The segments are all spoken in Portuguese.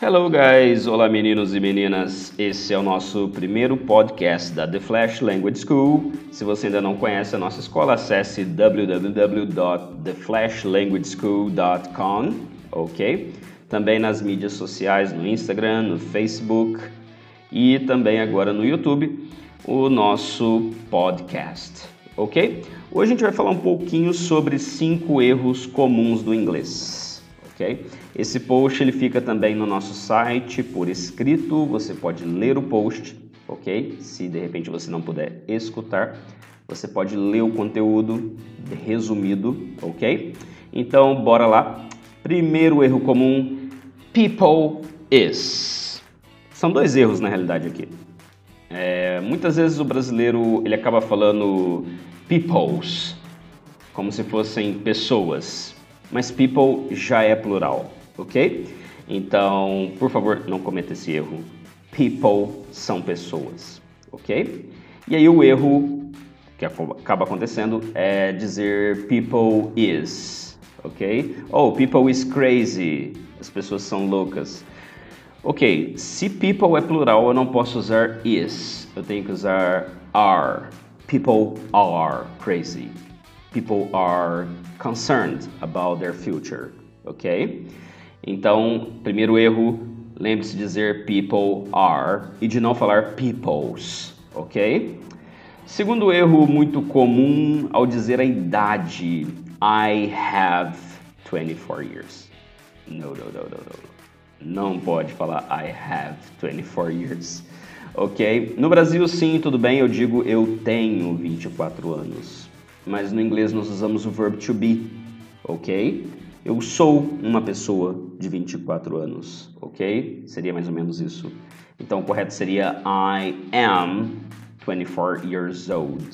Hello guys, olá meninos e meninas. Esse é o nosso primeiro podcast da The Flash Language School. Se você ainda não conhece a nossa escola, acesse www.theflashlanguageschool.com, ok? Também nas mídias sociais, no Instagram, no Facebook e também agora no YouTube, o nosso podcast, ok? Hoje a gente vai falar um pouquinho sobre cinco erros comuns do inglês, ok? Esse post ele fica também no nosso site por escrito, você pode ler o post, ok? Se de repente você não puder escutar, você pode ler o conteúdo resumido, ok? Então, bora lá. Primeiro erro comum: people is. São dois erros na realidade aqui. É, muitas vezes o brasileiro ele acaba falando peoples, como se fossem pessoas, mas people já é plural ok? Então, por favor, não cometa esse erro. People são pessoas, ok? E aí o erro que acaba acontecendo é dizer people is, ok? Oh, people is crazy. As pessoas são loucas. Ok, se people é plural, eu não posso usar is. Eu tenho que usar are. People are crazy. People are concerned about their future, ok? Então, primeiro erro, lembre-se de dizer people are e de não falar peoples, ok? Segundo erro muito comum ao dizer a idade, I have 24 years. No, no, no, no, no. Não pode falar I have 24 years. Ok? No Brasil, sim, tudo bem, eu digo eu tenho 24 anos. Mas no inglês nós usamos o verbo to be, ok? Eu sou uma pessoa de 24 anos, ok? Seria mais ou menos isso. Então, o correto seria I am 24 years old,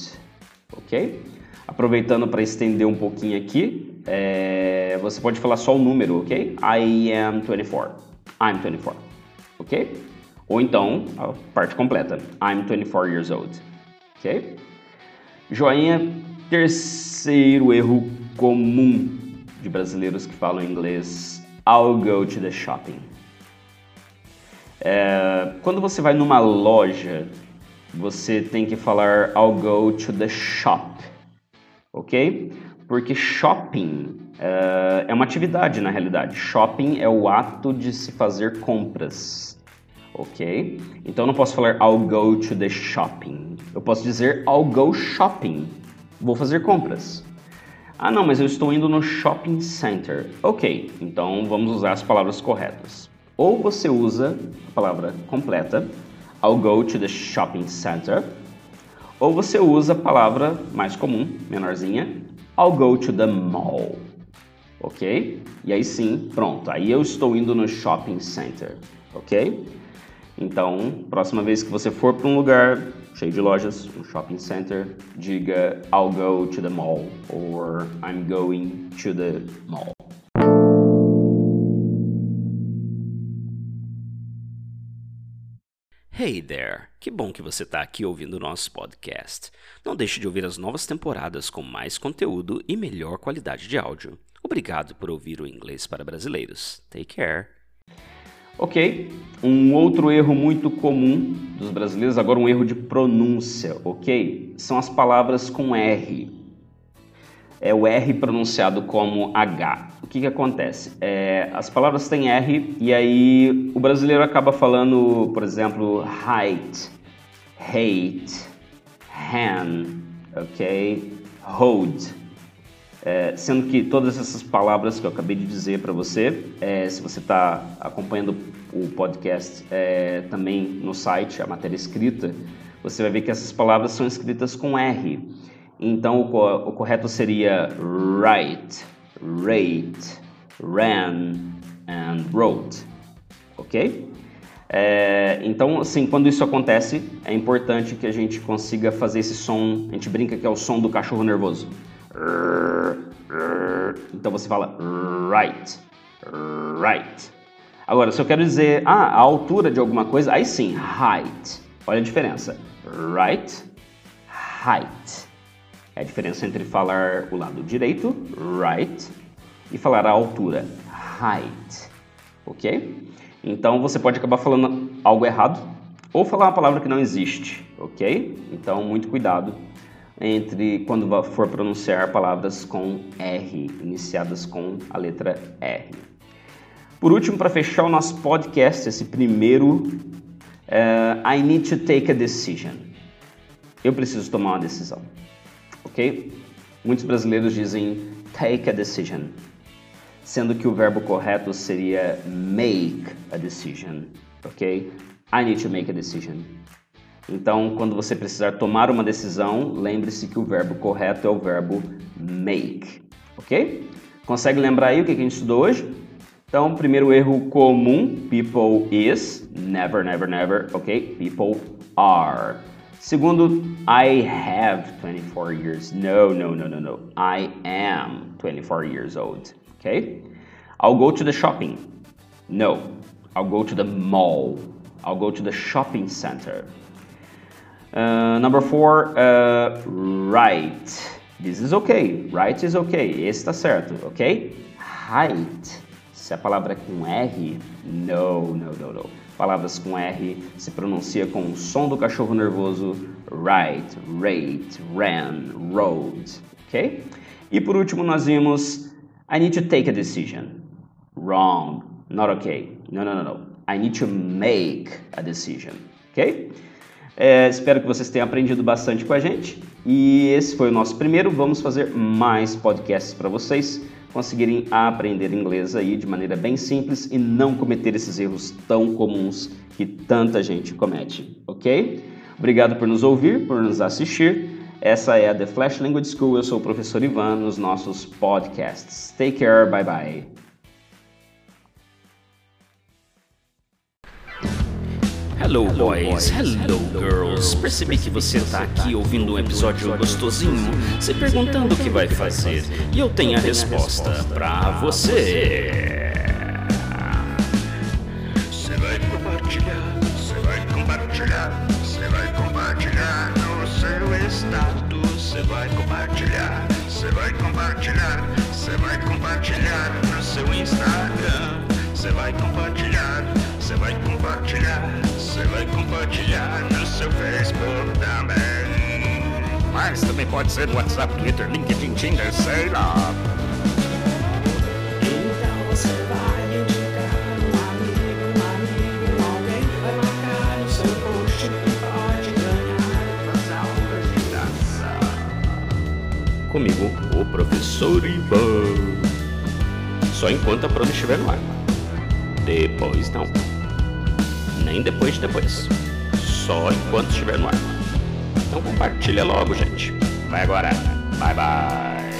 ok? Aproveitando para estender um pouquinho aqui, é, você pode falar só o número, ok? I am 24. I'm 24, ok? Ou então, a parte completa. I'm 24 years old, ok? Joinha, terceiro erro comum de brasileiros que falam inglês I'll go to the shopping. É, quando você vai numa loja, você tem que falar I'll go to the shop, ok? Porque shopping é, é uma atividade na realidade. Shopping é o ato de se fazer compras, ok? Então eu não posso falar I'll go to the shopping. Eu posso dizer I'll go shopping. Vou fazer compras. Ah, não, mas eu estou indo no shopping center. Ok, então vamos usar as palavras corretas. Ou você usa a palavra completa, I'll go to the shopping center. Ou você usa a palavra mais comum, menorzinha, I'll go to the mall. Ok? E aí sim, pronto. Aí eu estou indo no shopping center. Ok? Então, próxima vez que você for para um lugar cheio de lojas, um shopping center, diga I'll go to the mall or I'm going to the mall. Hey there! Que bom que você está aqui ouvindo o nosso podcast. Não deixe de ouvir as novas temporadas com mais conteúdo e melhor qualidade de áudio. Obrigado por ouvir o Inglês para Brasileiros. Take care! Ok, um outro erro muito comum dos brasileiros, agora um erro de pronúncia, ok? São as palavras com R. É o R pronunciado como H. O que, que acontece? É, as palavras têm R e aí o brasileiro acaba falando, por exemplo, height, hate, hand, ok? Hold. É, sendo que todas essas palavras que eu acabei de dizer para você, é, se você está acompanhando o podcast é, também no site, a matéria escrita, você vai ver que essas palavras são escritas com R. Então o, o correto seria write, rate, ran and wrote, ok? É, então, assim, quando isso acontece, é importante que a gente consiga fazer esse som. A gente brinca que é o som do cachorro nervoso. Então você fala right, right. Agora, se eu quero dizer ah, a altura de alguma coisa, aí sim, height. Olha a diferença. Right, height. É a diferença entre falar o lado direito, right, e falar a altura, height. Ok? Então você pode acabar falando algo errado ou falar uma palavra que não existe, ok? Então muito cuidado entre quando for pronunciar palavras com R, iniciadas com a letra R. Por último, para fechar o nosso podcast, esse primeiro, uh, I need to take a decision. Eu preciso tomar uma decisão, ok? Muitos brasileiros dizem take a decision, sendo que o verbo correto seria make a decision, ok? I need to make a decision. Então, quando você precisar tomar uma decisão, lembre-se que o verbo correto é o verbo make, ok? Consegue lembrar aí o que a gente estudou hoje? Então, primeiro erro comum, people is, never, never, never, ok? People are. Segundo, I have 24 years. No, no, no, no, no. I am 24 years old, ok? I'll go to the shopping. No, I'll go to the mall. I'll go to the shopping center. Uh, number four, uh, right. This is okay. Right is okay. Esse está certo, ok? Height. Se a palavra é com R, no, no, no, no. Palavras com R se pronuncia com o som do cachorro nervoso. Right, rate, ran, road, ok? E por último nós vimos I need to take a decision. Wrong, not okay. No, no, no, no. I need to make a decision, ok? É, espero que vocês tenham aprendido bastante com a gente. E esse foi o nosso primeiro. Vamos fazer mais podcasts para vocês conseguirem aprender inglês aí de maneira bem simples e não cometer esses erros tão comuns que tanta gente comete, ok? Obrigado por nos ouvir, por nos assistir. Essa é a The Flash Language School. Eu sou o professor Ivan nos nossos podcasts. Take care, bye bye. Hello boys, hello girls. Percebi que você está aqui ouvindo um episódio gostosinho, se perguntando o que vai fazer, e eu tenho a resposta para você. Você vai compartilhar, você vai compartilhar, você vai compartilhar no seu status, você vai compartilhar, você vai compartilhar, você vai compartilhar no seu Instagram, você vai compartilhar, Mas também pode ser no WhatsApp, Twitter, LinkedIn, Tinder, sei lá. Então você vai indicar um amigo, um amigo, alguém vai marcar no seu post e pode ganhar umas aulas de dança. Comigo, o professor Ivan. Só enquanto a prova estiver no ar. Depois não. Nem depois de depois. Só enquanto estiver no ar. Então compartilha logo, gente. Vai agora. Bye bye.